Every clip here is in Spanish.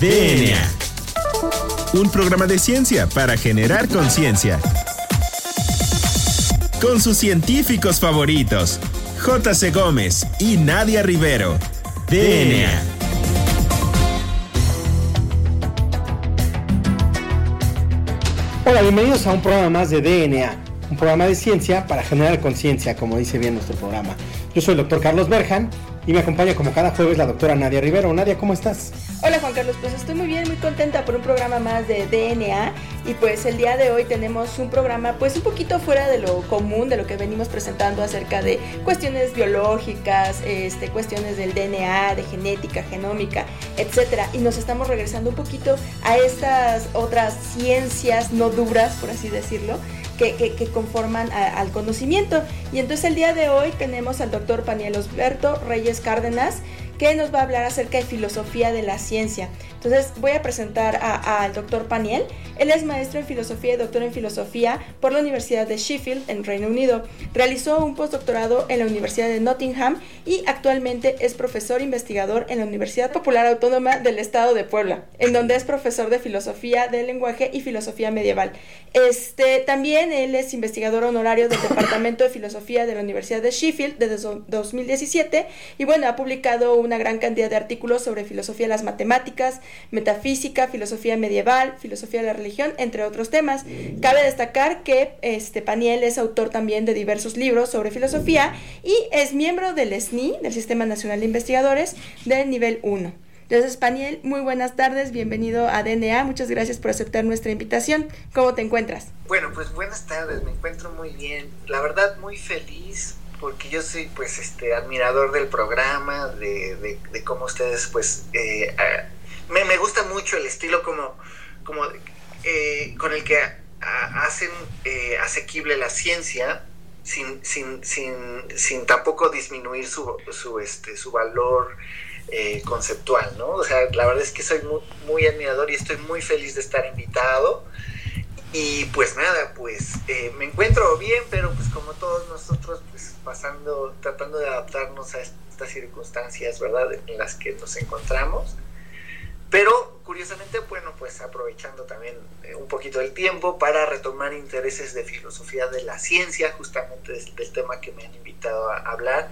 DNA. Un programa de ciencia para generar conciencia. Con sus científicos favoritos, J.C. Gómez y Nadia Rivero. DNA. Hola, bienvenidos a un programa más de DNA, un programa de ciencia para generar conciencia, como dice bien nuestro programa. Yo soy el doctor Carlos Berjan y me acompaña como cada jueves la doctora Nadia Rivero. Nadia, ¿cómo estás? Hola Juan Carlos, pues estoy muy bien, muy contenta por un programa más de DNA y pues el día de hoy tenemos un programa pues un poquito fuera de lo común, de lo que venimos presentando acerca de cuestiones biológicas, este, cuestiones del DNA, de genética, genómica, etcétera, y nos estamos regresando un poquito a estas otras ciencias no duras, por así decirlo, que, conforman al conocimiento. Y entonces el día de hoy tenemos al doctor Paniel Osberto Reyes Cárdenas, que nos va a hablar acerca de filosofía de la ciencia. Entonces voy a presentar al doctor Paniel. Él es maestro en filosofía y doctor en filosofía por la Universidad de Sheffield en Reino Unido. Realizó un postdoctorado en la Universidad de Nottingham y actualmente es profesor investigador en la Universidad Popular Autónoma del Estado de Puebla, en donde es profesor de filosofía del lenguaje y filosofía medieval. Este, también él es investigador honorario del Departamento de Filosofía de la Universidad de Sheffield desde 2017 y bueno, ha publicado una gran cantidad de artículos sobre filosofía de las matemáticas, metafísica, filosofía medieval, filosofía de la religión, entre otros temas. Cabe destacar que este Paniel es autor también de diversos libros sobre filosofía y es miembro del SNI, del Sistema Nacional de Investigadores, del nivel 1. Entonces, Paniel, muy buenas tardes, bienvenido a DNA, muchas gracias por aceptar nuestra invitación. ¿Cómo te encuentras? Bueno, pues buenas tardes, me encuentro muy bien. La verdad, muy feliz porque yo soy pues este admirador del programa, de, de, cómo ustedes pues eh, me, gusta mucho el estilo como, como eh, con el que hacen eh, asequible la ciencia sin, sin, sin, sin tampoco disminuir su, su, este, su valor eh, conceptual, ¿no? O sea, la verdad es que soy muy, muy, admirador y estoy muy feliz de estar invitado. Y pues nada, pues me encuentro bien, pero pues como todos nosotros, pues pasando, tratando de adaptarnos a estas circunstancias, ¿verdad? En las que nos encontramos. Pero curiosamente, bueno, pues aprovechando también eh, un poquito el tiempo para retomar intereses de filosofía de la ciencia, justamente del, tema que me han invitado a hablar,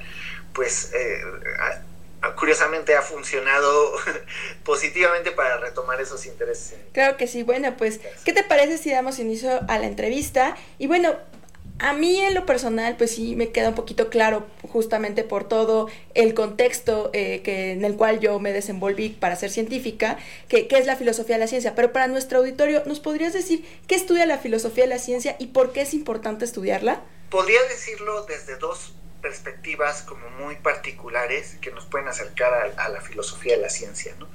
pues eh, curiosamente ha funcionado positivamente para retomar esos intereses. Claro que sí, bueno, pues, ¿qué te parece si damos inicio a la entrevista? Y bueno, a mí en lo personal, pues sí me queda un poquito claro justamente por todo el contexto eh, que, en el cual yo me desenvolví para ser científica, que, es la filosofía de la ciencia. Pero para nuestro auditorio, ¿nos podrías decir qué estudia la filosofía de la ciencia y por qué es importante estudiarla? Podría decirlo desde dos perspectivas como muy particulares que nos pueden acercar a, la filosofía de la ciencia. ¿no?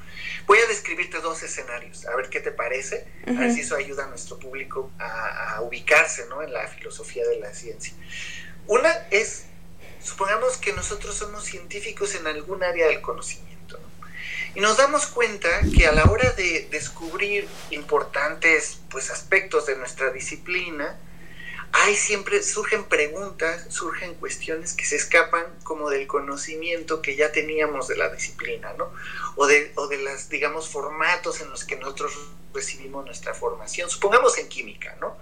Voy a describirte dos escenarios, a ver qué te parece, a ver si eso ayuda a nuestro público a, ubicarse ¿no? en la filosofía de la ciencia. Una es, supongamos que nosotros somos científicos en algún área del conocimiento. Y nos damos cuenta que a la hora de descubrir importantes pues, aspectos de nuestra disciplina, hay siempre, surgen preguntas, surgen cuestiones que se escapan como del conocimiento que ya teníamos de la disciplina, ¿no? O de, o de las, digamos, formatos en los que nosotros recibimos nuestra formación. Supongamos en química, ¿no?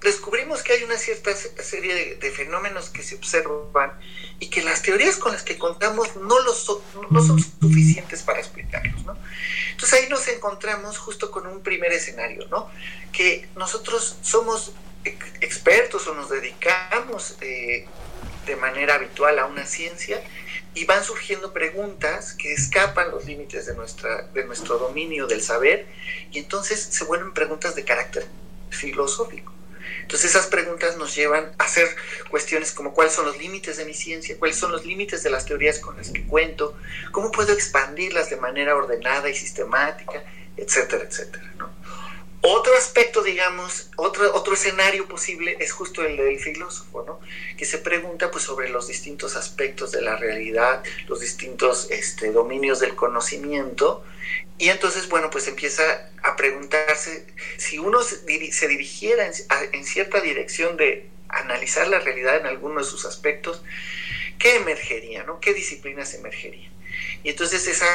Descubrimos que hay una cierta serie de, fenómenos que se observan y que las teorías con las que contamos no, los no son suficientes para explicarlos, ¿no? Entonces ahí nos encontramos justo con un primer escenario, ¿no? Que nosotros somos expertos o nos dedicamos eh, de manera habitual a una ciencia y van surgiendo preguntas que escapan los límites de, nuestra, de nuestro dominio del saber y entonces se vuelven preguntas de carácter filosófico. Entonces esas preguntas nos llevan a hacer cuestiones como cuáles son los límites de mi ciencia, cuáles son los límites de las teorías con las que cuento, cómo puedo expandirlas de manera ordenada y sistemática, etcétera, etcétera. ¿no? Otro aspecto, digamos, otro, otro escenario posible es justo el del filósofo, ¿no? Que se pregunta pues, sobre los distintos aspectos de la realidad, los distintos este, dominios del conocimiento. Y entonces, bueno, pues empieza a preguntarse si uno se dirigiera en, cierta dirección de analizar la realidad en alguno de sus aspectos, ¿qué emergería, ¿no? ¿Qué disciplinas emergerían? Y entonces esa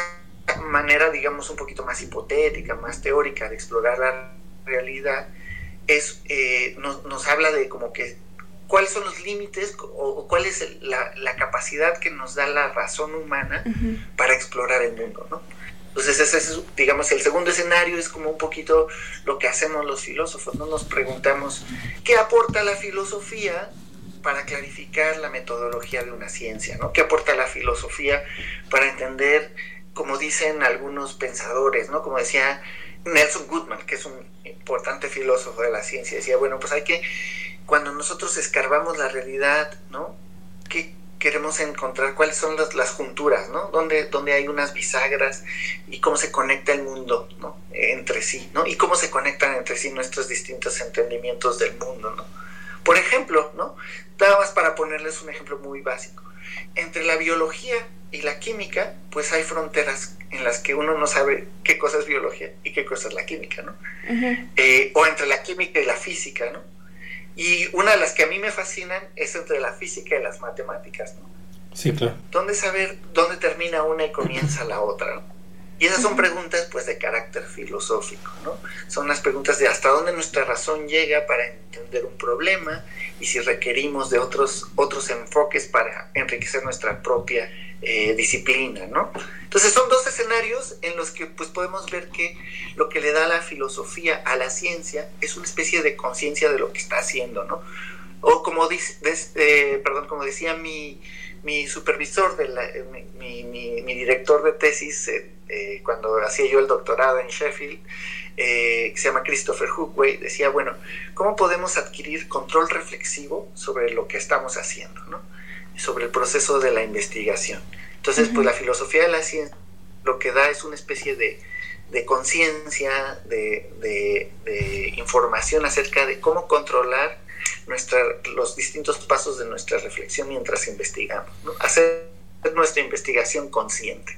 manera, digamos, un poquito más hipotética, más teórica de explorar la realidad, es, eh, nos, habla de como que cuáles son los límites o, cuál es la, capacidad que nos da la razón humana para explorar el mundo, ¿no? Entonces ese es, digamos, el segundo escenario es como un poquito lo que hacemos los filósofos, ¿no? Nos preguntamos, ¿qué aporta la filosofía para clarificar la metodología de una ciencia, ¿no? ¿Qué aporta la filosofía para entender, como dicen algunos pensadores, ¿no? Como decía Nelson Goodman, que es un importante filósofo de la ciencia, decía, bueno, pues hay que, cuando nosotros escarbamos la realidad, ¿no? ¿Qué queremos encontrar? ¿Cuáles son las, las junturas, ¿no? ¿Dónde, ¿Dónde hay unas bisagras y cómo se conecta el mundo, ¿no? Entre sí, ¿no? Y cómo se conectan entre sí nuestros distintos entendimientos del mundo, ¿no? Por ejemplo, ¿no? Nada más para ponerles un ejemplo muy básico. Entre la biología y la química, pues hay fronteras en las que uno no sabe qué cosa es biología y qué cosa es la química, ¿no? Eh, o entre la química y la física, ¿no? Y una de las que a mí me fascinan es entre la física y las matemáticas, ¿no? Sí, claro. ¿Dónde saber dónde termina una y comienza la otra? ¿no? Y esas son preguntas pues de carácter filosófico, ¿no? Son las preguntas de hasta dónde nuestra razón llega para entender un problema y si requerimos de otros, otros enfoques para enriquecer nuestra propia eh, disciplina, ¿no? Entonces son dos escenarios en los que pues podemos ver que lo que le da la filosofía a la ciencia es una especie de conciencia de lo que está haciendo, ¿no? O como, dice, eh, perdón, como decía mi, mi supervisor, de mi, mi, mi, director de tesis, eh, cuando hacía yo el doctorado en Sheffield, eh, que se llama Christopher Hookway, decía, bueno, ¿cómo podemos adquirir control reflexivo sobre lo que estamos haciendo, ¿no? sobre el proceso de la investigación? Entonces, pues la filosofía de la ciencia lo que da es una especie de, de conciencia, de, de, información acerca de cómo controlar nuestra, los distintos pasos de nuestra reflexión mientras investigamos, ¿no? hacer nuestra investigación consciente.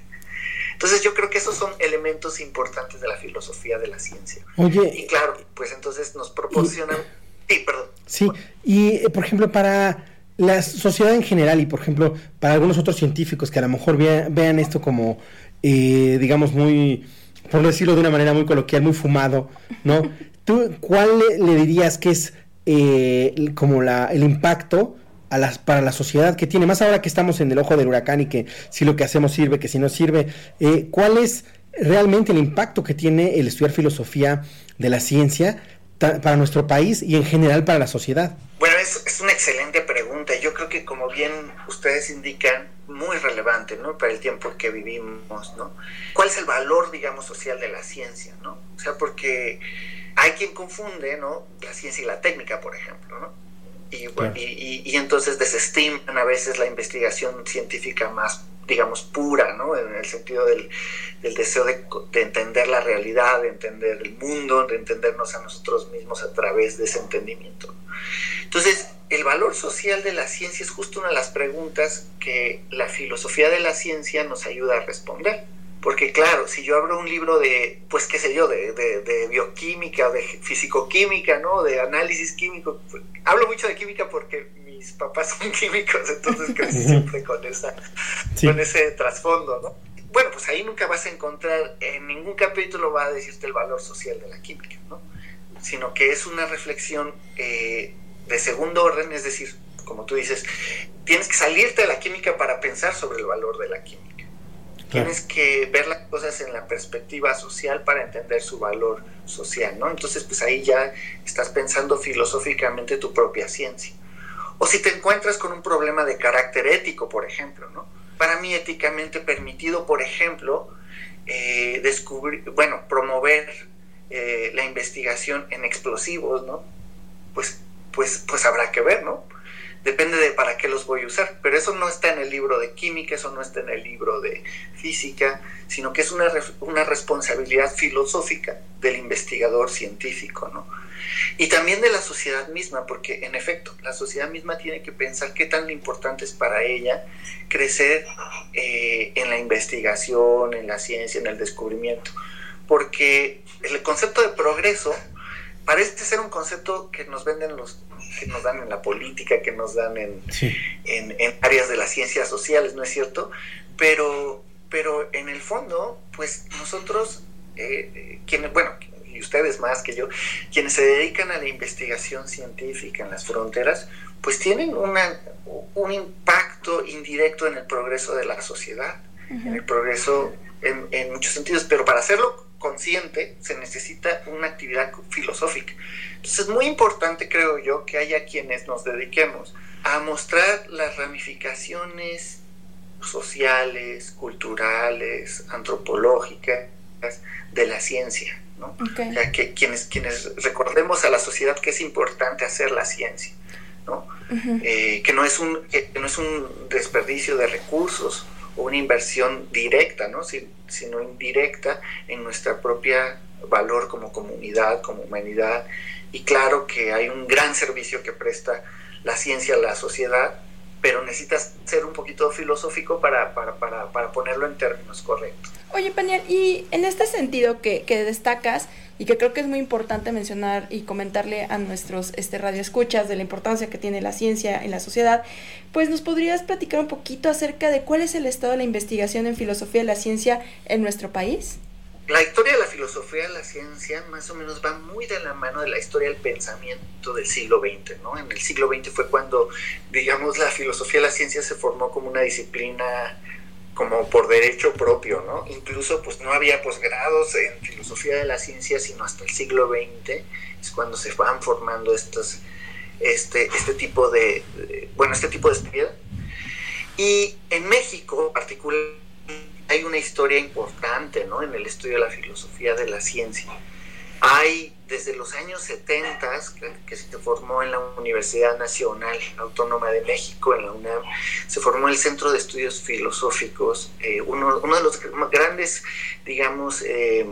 Entonces yo creo que esos son elementos importantes de la filosofía de la ciencia. Oye, y claro, pues entonces nos proporcionan... sí, perdón. Sí, y eh, por ejemplo para la sociedad en general y por ejemplo para algunos otros científicos que a lo mejor vean, esto como, eh, digamos, muy, por decirlo de una manera muy coloquial, muy fumado, ¿no? ¿Tú cuál le, dirías que es eh, como la, el impacto para la sociedad que tiene, más ahora que estamos en el ojo del huracán y que si lo que hacemos sirve, que si no sirve, eh, ¿cuál es realmente el impacto que tiene el estudiar filosofía de la ciencia para nuestro país y en general para la sociedad? Bueno, es, es, una excelente pregunta. Yo creo que como bien ustedes indican, muy relevante, ¿no? Para el tiempo que vivimos, ¿no? ¿Cuál es el valor, digamos, social de la ciencia, ¿no? O sea, porque hay quien confunde, ¿no? La ciencia y la técnica, por ejemplo, ¿no? Y, entonces desestiman a veces la investigación científica más, digamos, pura, ¿no? En el sentido del, deseo de, entender la realidad, de entender el mundo, de entendernos a nosotros mismos a través de ese entendimiento. Entonces, el valor social de la ciencia es justo una de las preguntas que la filosofía de la ciencia nos ayuda a responder. Porque claro, si yo abro un libro de, pues qué sé yo, de, de, bioquímica, de fisicoquímica, ¿no? De análisis químico. Hablo mucho de química porque mis papás son químicos, entonces crecí siempre con, esa, con ese trasfondo, ¿no? Bueno, pues ahí nunca vas a encontrar, en ningún capítulo va a decirte el valor social de la química, ¿no? Sino que es una reflexión eh, de segundo orden, es decir, como tú dices, tienes que salirte de la química para pensar sobre el valor de la química. Tienes que ver las cosas en la perspectiva social para entender su valor social, ¿no? Entonces, pues ahí ya estás pensando filosóficamente tu propia ciencia. O si te encuentras con un problema de carácter ético, por ejemplo, ¿no? Para mí éticamente permitido, por ejemplo, eh, descubrir, bueno, promover eh, la investigación en explosivos, ¿no? Pues, pues, pues habrá que ver, ¿no? Depende de para qué los voy a usar, pero eso no está en el libro de química, eso no está en el libro de física, sino que es una, una responsabilidad filosófica del investigador científico, ¿no? Y también de la sociedad misma, porque en efecto, la sociedad misma tiene que pensar qué tan importante es para ella crecer eh, en la investigación, en la ciencia, en el descubrimiento, porque el concepto de progreso parece ser un concepto que nos venden los que nos dan en la política, que nos dan en, en, áreas de las ciencias sociales, ¿no es cierto? Pero, pero en el fondo, pues nosotros, eh, quienes, bueno, y ustedes más que yo, quienes se dedican a la investigación científica en las fronteras, pues tienen una, un impacto indirecto en el progreso de la sociedad, en el progreso en, en, muchos sentidos, pero para hacerlo consciente se necesita una actividad filosófica. Entonces es muy importante, creo yo, que haya quienes nos dediquemos a mostrar las ramificaciones sociales, culturales, antropológicas de la ciencia. ¿no? que quienes, quienes recordemos a la sociedad que es importante hacer la ciencia, ¿no? Eh, que, no es un, que no es un desperdicio de recursos o una inversión directa, ¿no? sino indirecta en nuestra propia valor como comunidad, como humanidad. Y claro que hay un gran servicio que presta la ciencia a la sociedad pero necesitas ser un poquito filosófico para, para, para, para ponerlo en términos correctos. Oye, Paniel, y en este sentido que, que, destacas y que creo que es muy importante mencionar y comentarle a nuestros este, radioescuchas de la importancia que tiene la ciencia en la sociedad, pues nos podrías platicar un poquito acerca de cuál es el estado de la investigación en filosofía de la ciencia en nuestro país la historia de la filosofía de la ciencia más o menos va muy de la mano de la historia del pensamiento del siglo XX, ¿no? En el siglo XX fue cuando, digamos, la filosofía de la ciencia se formó como una disciplina como por derecho propio, ¿no? Incluso pues no había posgrados en filosofía de la ciencia sino hasta el siglo XX es cuando se van formando estos, este, este tipo de bueno, este tipo de estudios. Y en México, particularmente, hay una historia importante ¿no? en el estudio de la filosofía de la ciencia. Hay desde los años 70 que, se formó en la Universidad Nacional Autónoma de México, en la UNAM, se formó el Centro de Estudios Filosóficos, eh, uno, de los grandes, digamos, eh,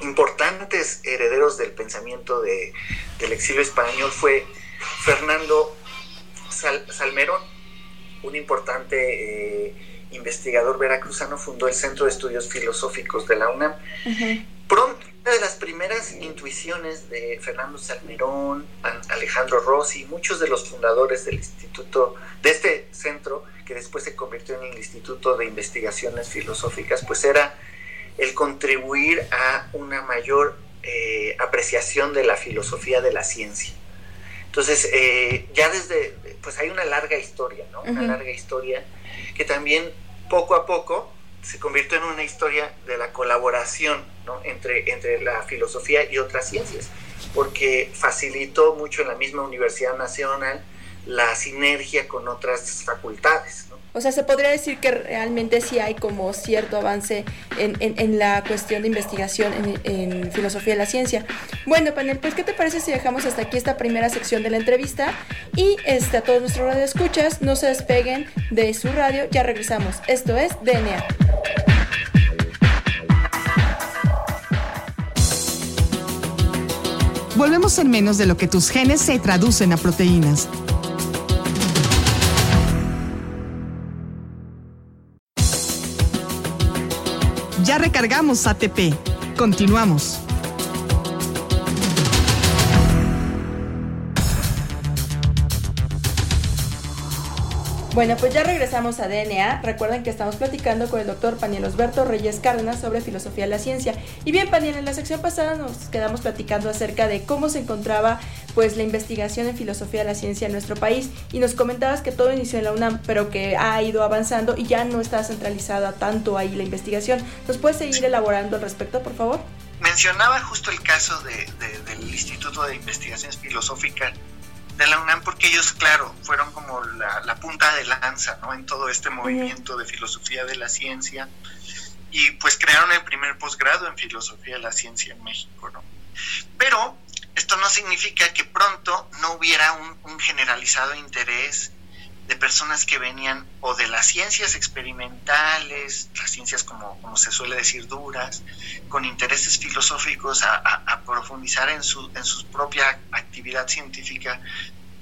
importantes herederos del pensamiento de, del exilio español fue Fernando Salmerón, un importante... Eh, investigador veracruzano, fundó el Centro de Estudios Filosóficos de la UNAM. Pronto, una de las primeras intuiciones de Fernando Salmerón, Alejandro Rossi, muchos de los fundadores del instituto, de este centro, que después se convirtió en el Instituto de Investigaciones Filosóficas, pues era el contribuir a una mayor eh, apreciación de la filosofía de la ciencia. Entonces, eh, ya desde, pues hay una larga historia, ¿no? Una larga historia que también poco a poco se convirtió en una historia de la colaboración entre, entre la filosofía y otras ciencias, porque facilitó mucho en la misma Universidad Nacional la sinergia con otras facultades. O sea, se podría decir que realmente sí hay como cierto avance en, en, la cuestión de investigación en, filosofía de la ciencia. Bueno, panel, pues ¿qué te parece si dejamos hasta aquí esta primera sección de la entrevista? Y este, a todos nuestros radioescuchas, no se despeguen de su radio, ya regresamos. Esto es DNA. Volvemos en menos de lo que tus genes se traducen a proteínas. Ya recargamos ATP. Continuamos. Bueno, pues ya regresamos a DNA. Recuerden que estamos platicando con el doctor Paniel Osberto Reyes Cárdenas sobre filosofía de la ciencia. Y bien, Paniel, en la sección pasada nos quedamos platicando acerca de cómo se encontraba pues la investigación en filosofía de la ciencia en nuestro país y nos comentabas que todo inició en la UNAM, pero que ha ido avanzando y ya no está centralizada tanto ahí la investigación. ¿Nos puedes seguir elaborando al respecto, por favor? Mencionaba justo el caso del Instituto de Investigaciones Filosóficas de la UNAM porque ellos, claro, fueron como la, punta de lanza ¿no? en todo este movimiento de filosofía de la ciencia y pues crearon el primer posgrado en filosofía de la ciencia en México. ¿no? Pero esto no significa que pronto no hubiera un, un generalizado interés de personas que venían o de las ciencias experimentales, las ciencias como, como se suele decir duras, con intereses filosóficos a, profundizar en su, en su propia actividad científica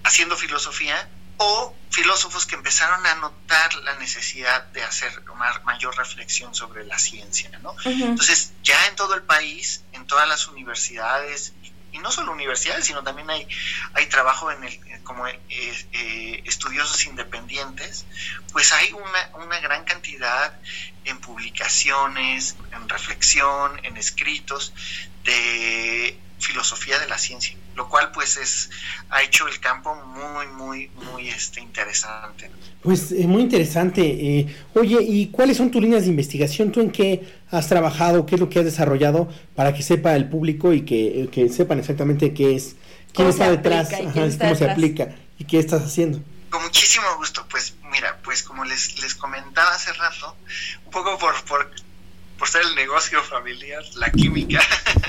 haciendo filosofía, o filósofos que empezaron a notar la necesidad de hacer una mayor reflexión sobre la ciencia. ¿no? Entonces, ya en todo el país, en todas las universidades, y no solo universidades, sino también hay, hay trabajo en el, como eh, eh, estudiosos independientes, pues hay una, una gran cantidad en publicaciones, en reflexión, en escritos de filosofía de la ciencia, lo cual pues es ha hecho el campo muy muy muy este interesante. Pues eh, muy interesante. Eh, oye, ¿y cuáles son tus líneas de investigación? ¿Tú en qué has trabajado? ¿Qué es lo que has desarrollado para que sepa el público y que, eh, que sepan exactamente qué es, quién está detrás, cómo se aplica y qué estás haciendo? Con muchísimo gusto. Pues mira, pues como les, les comentaba hace rato, un poco por, por por ser el negocio familiar, la química,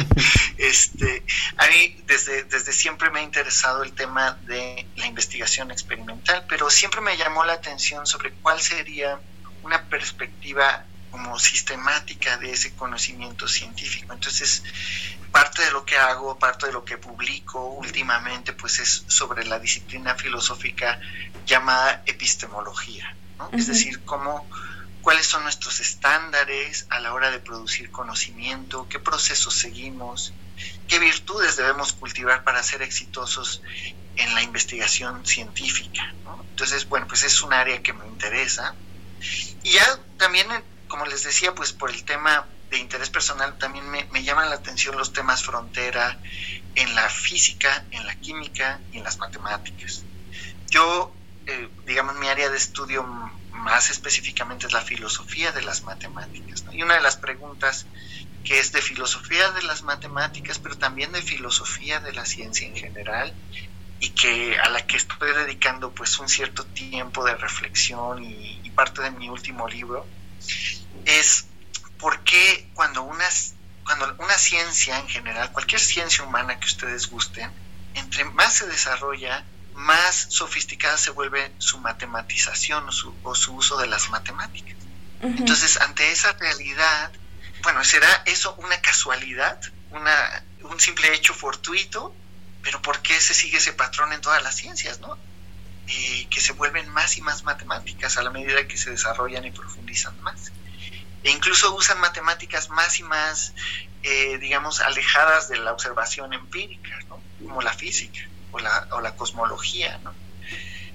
este, a mí desde, desde siempre me ha interesado el tema de la investigación experimental, pero siempre me llamó la atención sobre cuál sería una perspectiva como sistemática de ese conocimiento científico. Entonces, parte de lo que hago, parte de lo que publico últimamente, pues es sobre la disciplina filosófica llamada epistemología, ¿no? Es decir, cómo cuáles son nuestros estándares a la hora de producir conocimiento, qué procesos seguimos, qué virtudes debemos cultivar para ser exitosos en la investigación científica. Entonces, bueno, pues es un área que me interesa. Y ya también, como les decía, pues por el tema de interés personal, también me, llaman la atención los temas frontera en la física, en la química y en las matemáticas. Yo, eh, digamos, mi área de estudio más específicamente es la filosofía de las matemáticas. Y una de las preguntas que es de filosofía de las matemáticas, pero también de filosofía de la ciencia en general, y que a la que estoy dedicando pues un cierto tiempo de reflexión y, parte de mi último libro, es por qué cuando una, cuando una ciencia en general, cualquier ciencia humana que ustedes gusten, entre más se desarrolla, más sofisticada se vuelve su matematización o su, uso de las matemáticas. Entonces, ante esa realidad, bueno, ¿será eso una casualidad? Una, un simple hecho fortuito, pero ¿por qué se sigue ese patrón en todas las ciencias, no? que se vuelven más y más matemáticas a la medida que se desarrollan y profundizan más. E incluso usan matemáticas más y más, eh, digamos, alejadas de la observación empírica, ¿no? Como la física o la, o la cosmología, ¿no?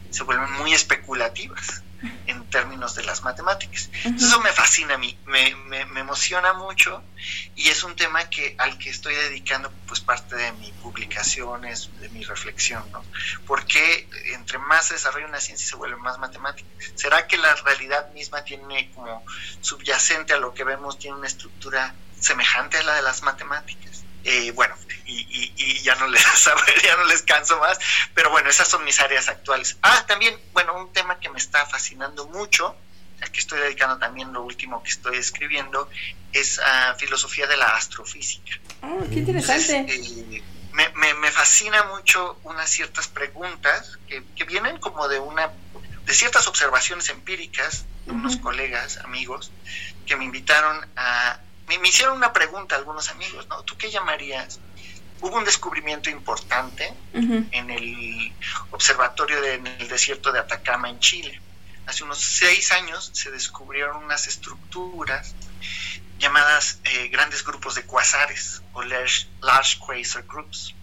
Se vuelven muy especulativas en términos de las matemáticas. Eso me fascina a mí, me, me, emociona mucho y es un tema que al que estoy dedicando pues parte de mi publicaciones, de mi reflexión, ¿no? Porque entre más se desarrolla una ciencia se vuelve más matemática. ¿Será que la realidad misma tiene como subyacente a lo que vemos, tiene una estructura semejante a la de las matemáticas? Eh, bueno, y, ya no les ya no les canso más, pero bueno, esas son mis áreas actuales. Ah, también, bueno, un tema que me está fascinando mucho, al que estoy dedicando también lo último que estoy escribiendo, es a filosofía de la astrofísica. Oh, qué interesante. Eh, me, fascina mucho unas ciertas preguntas que, vienen como de una de ciertas observaciones empíricas de unos colegas, amigos, que me invitaron a... Me, me hicieron una pregunta algunos amigos, ¿no? ¿Tú qué llamarías hubo un descubrimiento importante en el observatorio del desierto de Atacama en Chile. Hace unos seis años se descubrieron unas estructuras llamadas eh, grandes grupos de cuasares o large, quasar groups.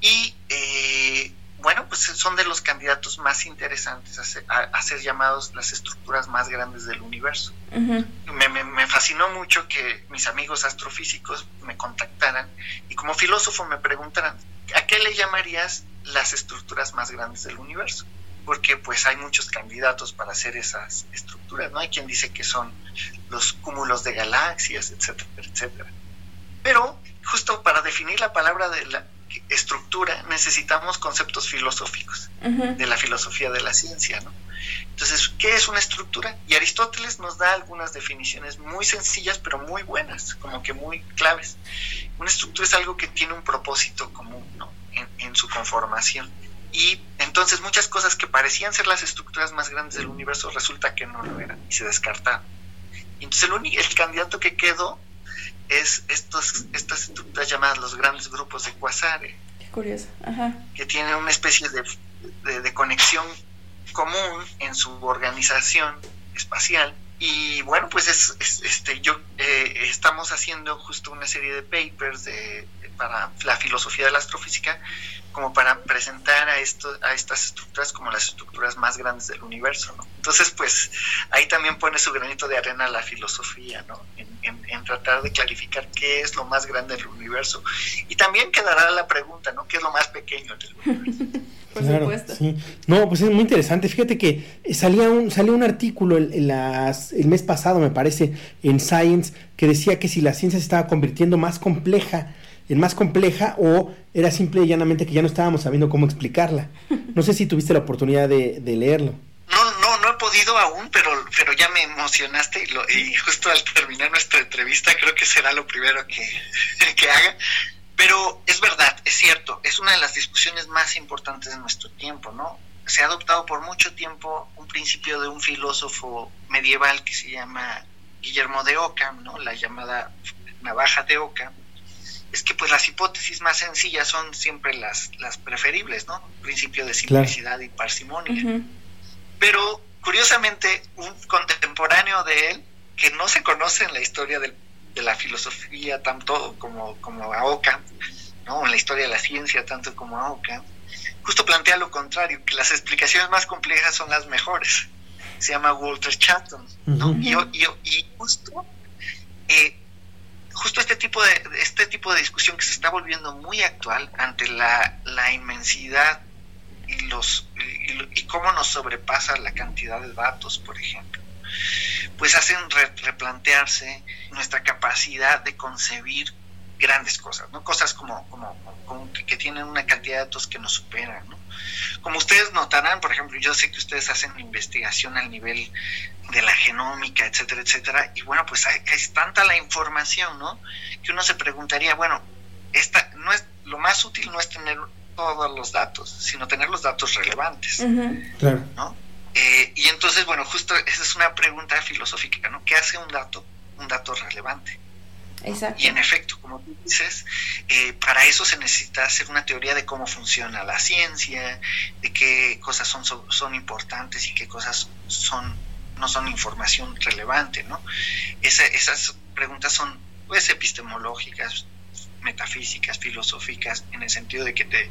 Y eh, bueno, pues son de los candidatos más interesantes a ser, llamados las estructuras más grandes del universo. me, fascinó mucho que mis amigos astrofísicos me contactaran y como filósofo me preguntaran, ¿a qué le llamarías las estructuras más grandes del universo? Porque pues hay muchos candidatos para hacer esas estructuras, ¿no? Hay quien dice que son los cúmulos de galaxias, etcétera, etcétera. Pero justo para definir la palabra de la, estructura necesitamos conceptos filosóficos de la filosofía de la ciencia, ¿no? Entonces, ¿qué es una estructura? Y Aristóteles nos da algunas definiciones muy sencillas, pero muy buenas, como que muy claves. Una estructura es algo que tiene un propósito común, ¿no? En, su conformación. Y entonces muchas cosas que parecían ser las estructuras más grandes del universo resulta que no lo eran y se descartaron. Entonces el, el candidato que quedó es estos, estas estructuras llamadas los grandes grupos de cuasares. Qué curioso. Que tienen una especie de, de, conexión común en su organización espacial. Y bueno, pues es, este, yo eh, estamos haciendo justo una serie de papers de, para la filosofía de la astrofísica como para presentar a, esto, a estas estructuras como las estructuras más grandes del universo. ¿no? Entonces, pues ahí también pone su granito de arena la filosofía, ¿no? en, tratar de clarificar qué es lo más grande del universo. Y también quedará la pregunta, ¿no? ¿Qué es lo más pequeño del universo? Por supuesto. Sí. No, pues es muy interesante. Fíjate que salía un, salió un artículo el, las, el mes pasado, me parece, en Science, que decía que si la ciencia se estaba convirtiendo más compleja, en más compleja, o era simple y llanamente que ya no estábamos sabiendo cómo explicarla. No sé si tuviste la oportunidad de, leerlo. No, no, no he podido aún, pero, pero ya me emocionaste y, y justo al terminar nuestra entrevista creo que será lo primero que, que haga. Pero es verdad, es cierto, es una de las discusiones más importantes de nuestro tiempo, ¿no? Se ha adoptado por mucho tiempo un principio de un filósofo medieval que se llama Guillermo de Ockham, ¿no? La llamada navaja de Ockham. Es que pues las hipótesis más sencillas son siempre las, las preferibles, ¿no? Principio de simplicidad y parsimonia. Pero curiosamente, un contemporáneo de él, que no se conoce en la historia del de la filosofía tanto como, como a Ockham, ¿no? en la historia de la ciencia tanto como a Ockham, justo plantea lo contrario, que las explicaciones más complejas son las mejores. Se llama Walter Chatton, ¿no? y, y, justo, eh, justo este tipo de este tipo de discusión que se está volviendo muy actual ante la, la inmensidad y los y, y cómo nos sobrepasa la cantidad de datos, por ejemplo pues hacen replantearse nuestra capacidad de concebir grandes cosas, ¿no? Cosas como, como, que, tienen una cantidad de datos que nos superan, ¿no? Como ustedes notarán, por ejemplo, yo sé que ustedes hacen investigación al nivel de la genómica, etcétera, etcétera, y bueno, pues es tanta la información, ¿no? Que uno se preguntaría, bueno, esta no es lo más útil no es tener todos los datos, sino tener los datos relevantes, claro. ¿no? Eh, y entonces, bueno, justo esa es una pregunta filosófica, ¿no? ¿Qué hace un dato? Un dato relevante. Y en efecto, como tú dices, eh, para eso se necesita hacer una teoría de cómo funciona la ciencia, de qué cosas son, son importantes y qué cosas son no son información relevante, ¿no? esas preguntas son pues epistemológicas, metafísicas, filosóficas, en el sentido de que te,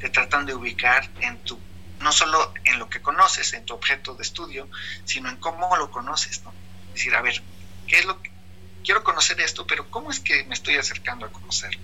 te tratan de ubicar en tu no solo en lo que conoces, en tu objeto de estudio, sino en cómo lo conoces, ¿no? Es decir, a ver, ¿qué es lo quiero conocer esto, pero cómo es que me estoy acercando a conocerlo?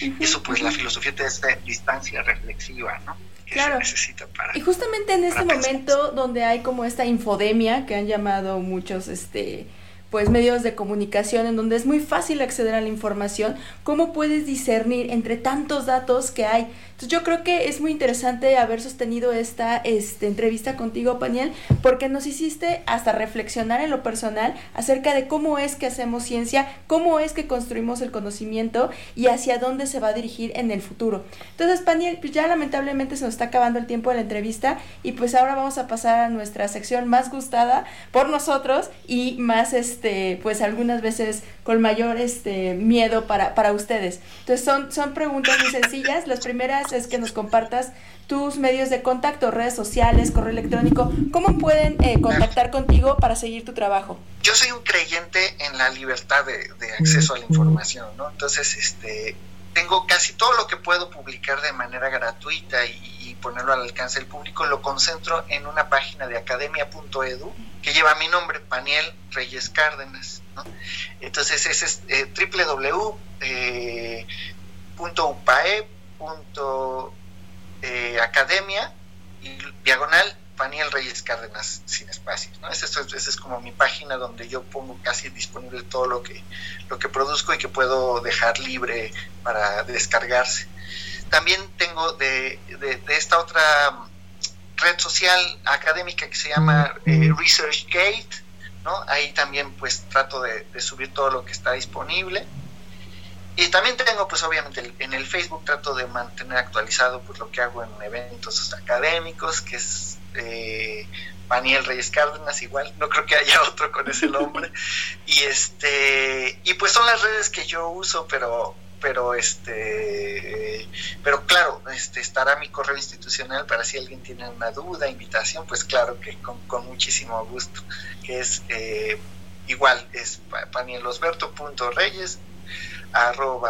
Y eso pues la filosofía te da esta distancia reflexiva, ¿no? Que claro. se necesita para, y justamente en este momento donde hay como esta infodemia que han llamado muchos este pues medios de comunicación en donde es muy fácil acceder a la información, ¿cómo puedes discernir entre tantos datos que hay? Entonces yo creo que es muy interesante haber sostenido esta este, entrevista contigo, Paniel, porque nos hiciste hasta reflexionar en lo personal acerca de cómo es que hacemos ciencia, cómo es que construimos el conocimiento y hacia dónde se va a dirigir en el futuro. Entonces, Paniel, pues ya lamentablemente se nos está acabando el tiempo de la entrevista y pues ahora vamos a pasar a nuestra sección más gustada por nosotros y más, este, pues algunas veces con mayor este, miedo para, ustedes. Entonces son, son preguntas muy sencillas. Las primeras es que nos compartas tus medios de contacto, redes sociales, correo electrónico. ¿Cómo pueden eh, contactar contigo para seguir tu trabajo? Yo soy un creyente en la libertad de, acceso a la información, ¿no? Entonces, este, tengo casi todo lo que puedo publicar de manera gratuita y, ponerlo al alcance del público, lo concentro en una página de academia.edu que lleva mi nombre, Paniel Reyes Cárdenas. Entonces, es eh, www.upae punto eh, academia y diagonal Paniel Reyes Cárdenas sin espacios. ¿no? Esa es, es, como mi página donde yo pongo casi disponible todo lo que, lo que produzco y que puedo dejar libre para descargarse. También tengo de, de, esta otra red social académica que se llama eh, ResearchGate, ¿no? ahí también pues trato de, de subir todo lo que está disponible. Y también tengo, pues obviamente, en el Facebook trato de mantener actualizado pues lo que hago en eventos académicos, que es eh, Daniel Reyes Cárdenas, igual, no creo que haya otro con ese nombre. y este, y pues son las redes que yo uso, pero pero este pero claro este estará mi correo institucional para si alguien tiene una duda invitación pues claro que con, con muchísimo gusto que es eh, igual es panielosberto.reyes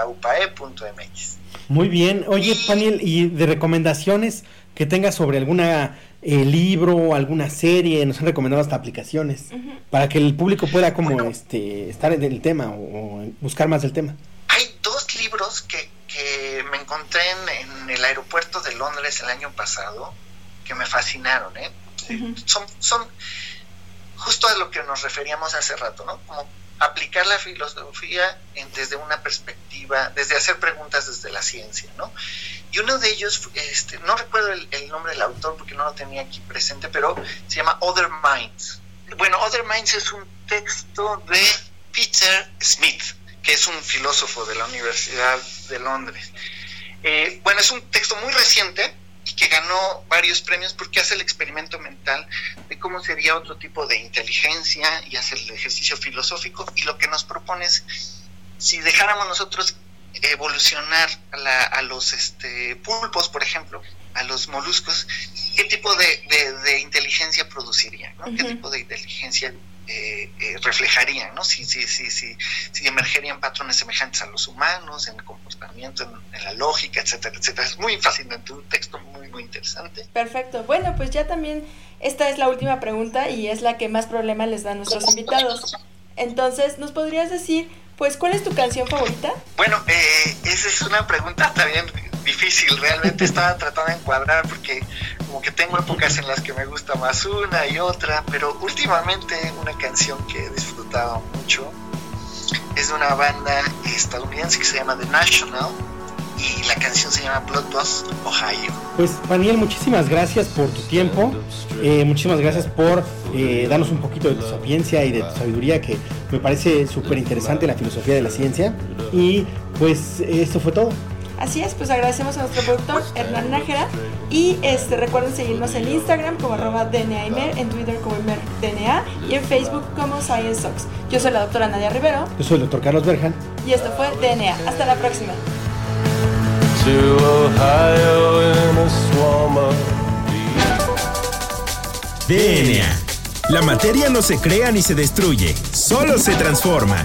upae.mx. Muy bien. Oye, Paniel, ¿y de recomendaciones que tengas sobre alguna eh, libro, alguna serie? Nos han recomendado hasta aplicaciones para que el público pueda como este estar en el tema o, buscar más del tema. Hay dos libros que, que me encontré en, el aeropuerto de Londres el año pasado que me fascinaron, ¿eh? Son, son justo a lo que nos referíamos hace rato, ¿no? Como aplicar la filosofía desde una perspectiva, desde hacer preguntas desde la ciencia, ¿no? Y uno de ellos, este, no recuerdo el, nombre del autor porque no lo tenía aquí presente, pero se llama Other Minds. Bueno, Other Minds es un texto de Peter Smith, que es un filósofo de la Universidad de Londres. Eh, bueno, es un texto muy reciente, y que ganó varios premios porque hace el experimento mental de cómo sería otro tipo de inteligencia y hace el ejercicio filosófico y lo que nos propone es si dejáramos nosotros evolucionar a, los este, pulpos, por ejemplo, a los moluscos, ¿qué tipo de, inteligencia produciría? ¿Qué tipo de inteligencia eh, eh, reflejarían, ¿no? Si, si, si, si, si emergerían patrones semejantes a los humanos, en el comportamiento, en, la lógica, etcétera, etcétera. Es muy fascinante, un texto muy, muy interesante. Perfecto. Bueno, pues ya también esta es la última pregunta y es la que más problema les da a nuestros invitados. Entonces, ¿nos podrías decir, pues, cuál es tu canción favorita? Bueno, eh, esa es una pregunta también difícil. Realmente estaba tratando de encuadrar porque como que tengo épocas en las que me gusta más una y otra, pero últimamente una canción que he disfrutado mucho es de una banda estadounidense que se llama The National y la canción se llama Bloodbath Ohio. Pues Daniel, muchísimas gracias por tu tiempo, eh, muchísimas gracias por eh, darnos un poquito de tu sapiencia y de tu sabiduría que me parece súper interesante la filosofía de la ciencia y pues esto fue todo. Así es, pues agradecemos a nuestro productor Hernán Nájera y este, recuerden seguirnos en Instagram como arroba DNAimer, en Twitter como DNA y en Facebook como ScienceSox. Yo soy la doctora Nadia Rivero. Yo soy el doctor Carlos Berjan. Y esto fue DNA. Hasta la próxima. DNA. La materia no se crea ni se destruye, solo se transforma.